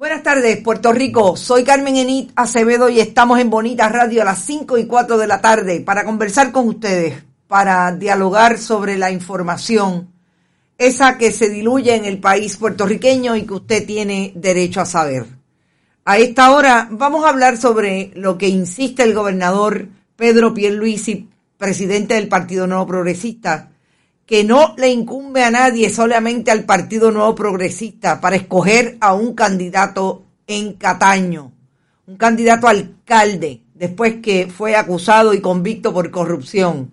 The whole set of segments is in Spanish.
Buenas tardes, Puerto Rico. Soy Carmen Enit Acevedo y estamos en Bonita Radio a las 5 y 4 de la tarde para conversar con ustedes, para dialogar sobre la información, esa que se diluye en el país puertorriqueño y que usted tiene derecho a saber. A esta hora vamos a hablar sobre lo que insiste el gobernador Pedro Pierluisi, presidente del Partido Nuevo Progresista, que no le incumbe a nadie, solamente al Partido Nuevo Progresista, para escoger a un candidato en Cataño, un candidato alcalde, después que fue acusado y convicto por corrupción.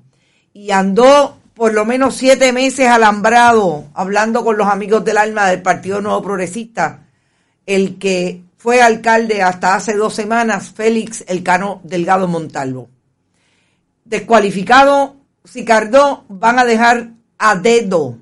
Y andó por lo menos siete meses alambrado, hablando con los amigos del alma del Partido Nuevo Progresista, el que fue alcalde hasta hace dos semanas, Félix Elcano Delgado Montalvo. Descualificado, Sicardó van a dejar a dedo,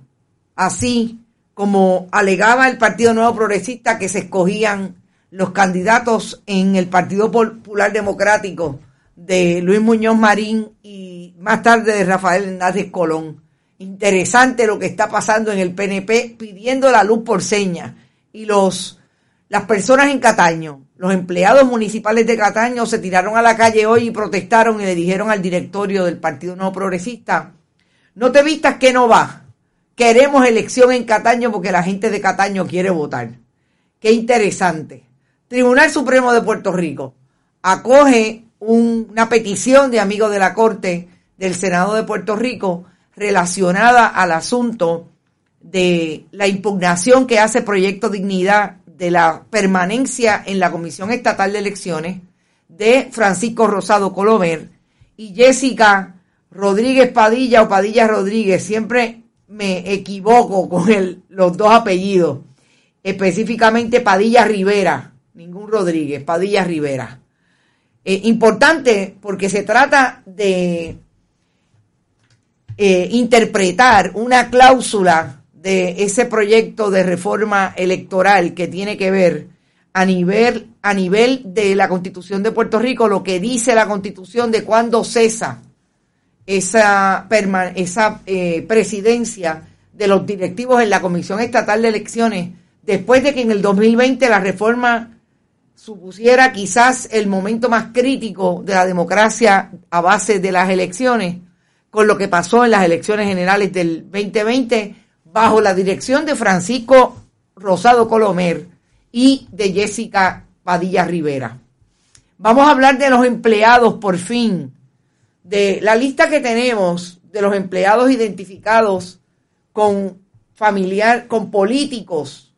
así como alegaba el Partido Nuevo Progresista que se escogían los candidatos en el Partido Popular Democrático de Luis Muñoz Marín y más tarde de Rafael Hernández Colón. Interesante lo que está pasando en el PNP pidiendo la luz por señas y los las personas en Cataño, los empleados municipales de Cataño se tiraron a la calle hoy y protestaron y le dijeron al directorio del Partido Nuevo Progresista no te vistas que no va. Queremos elección en Cataño porque la gente de Cataño quiere votar. Qué interesante. Tribunal Supremo de Puerto Rico acoge una petición de amigos de la Corte del Senado de Puerto Rico relacionada al asunto de la impugnación que hace Proyecto Dignidad de la permanencia en la Comisión Estatal de Elecciones de Francisco Rosado Colomer y Jessica Rodríguez Padilla o Padilla Rodríguez, siempre me equivoco con el, los dos apellidos, específicamente Padilla Rivera, ningún Rodríguez, Padilla Rivera. Eh, importante porque se trata de eh, interpretar una cláusula de ese proyecto de reforma electoral que tiene que ver a nivel, a nivel de la constitución de Puerto Rico, lo que dice la constitución de cuándo cesa esa, eh, presidencia de los directivos en la Comisión Estatal de Elecciones, después de que en el 2020 la reforma supusiera quizás el momento más crítico de la democracia a base de las elecciones, con lo que pasó en las elecciones generales del 2020, bajo la dirección de Francisco Rosado Colomer y de Jessica Padilla Rivera. Vamos a hablar de los empleados por fin de la lista que tenemos de los empleados identificados con familiar, con políticos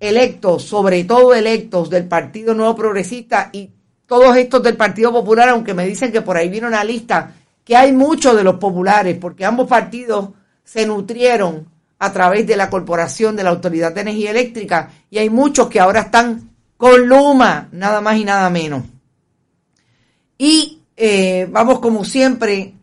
electos, sobre todo electos del Partido Nuevo Progresista y todos estos del Partido Popular, aunque me dicen que por ahí viene una lista, que hay muchos de los populares, porque ambos partidos se nutrieron a través de la Corporación de la Autoridad de Energía Eléctrica y hay muchos que ahora están con Luma, nada más y nada menos. Y eh, vamos como siempre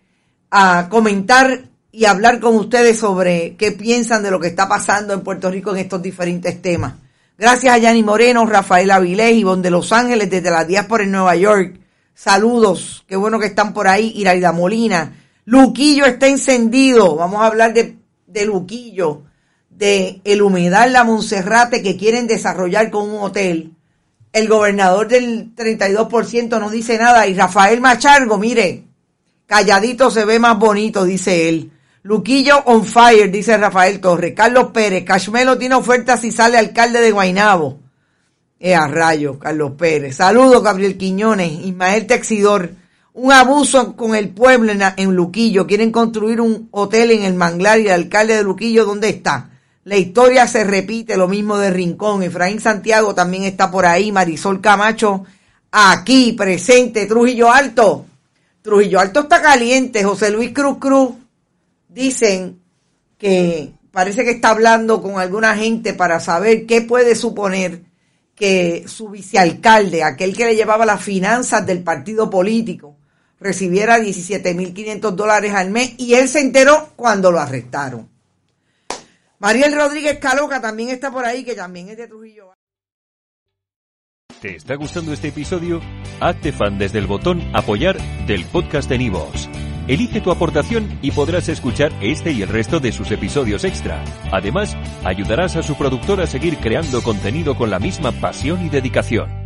a comentar y hablar con ustedes sobre qué piensan de lo que está pasando en Puerto Rico en estos diferentes temas. Gracias a Yanni Moreno, Rafael Avilés, Ivonne de Los Ángeles, desde la diáspora en Nueva York. Saludos, qué bueno que están por ahí. Iraida Molina. Luquillo está encendido. Vamos a hablar de, de Luquillo, de el humedal La Monserrate que quieren desarrollar con un hotel el gobernador del 32% no dice nada y Rafael Machargo, mire, calladito se ve más bonito, dice él. Luquillo on fire, dice Rafael Torres. Carlos Pérez, Cashmelo tiene oferta si sale alcalde de Guainabo. Eh, a rayo, Carlos Pérez. Saludos, Gabriel Quiñones, Ismael Texidor. Un abuso con el pueblo en, en Luquillo. Quieren construir un hotel en el Manglar y el alcalde de Luquillo, ¿dónde está? La historia se repite, lo mismo de Rincón. Efraín Santiago también está por ahí. Marisol Camacho, aquí presente. Trujillo Alto. Trujillo Alto está caliente. José Luis Cruz Cruz. Dicen que parece que está hablando con alguna gente para saber qué puede suponer que su vicealcalde, aquel que le llevaba las finanzas del partido político, recibiera 17.500 dólares al mes y él se enteró cuando lo arrestaron. Mariel Rodríguez Caloca también está por ahí, que también es de Trujillo. ¿Te está gustando este episodio? Hazte fan desde el botón apoyar del podcast de Nivos. Elige tu aportación y podrás escuchar este y el resto de sus episodios extra. Además, ayudarás a su productor a seguir creando contenido con la misma pasión y dedicación.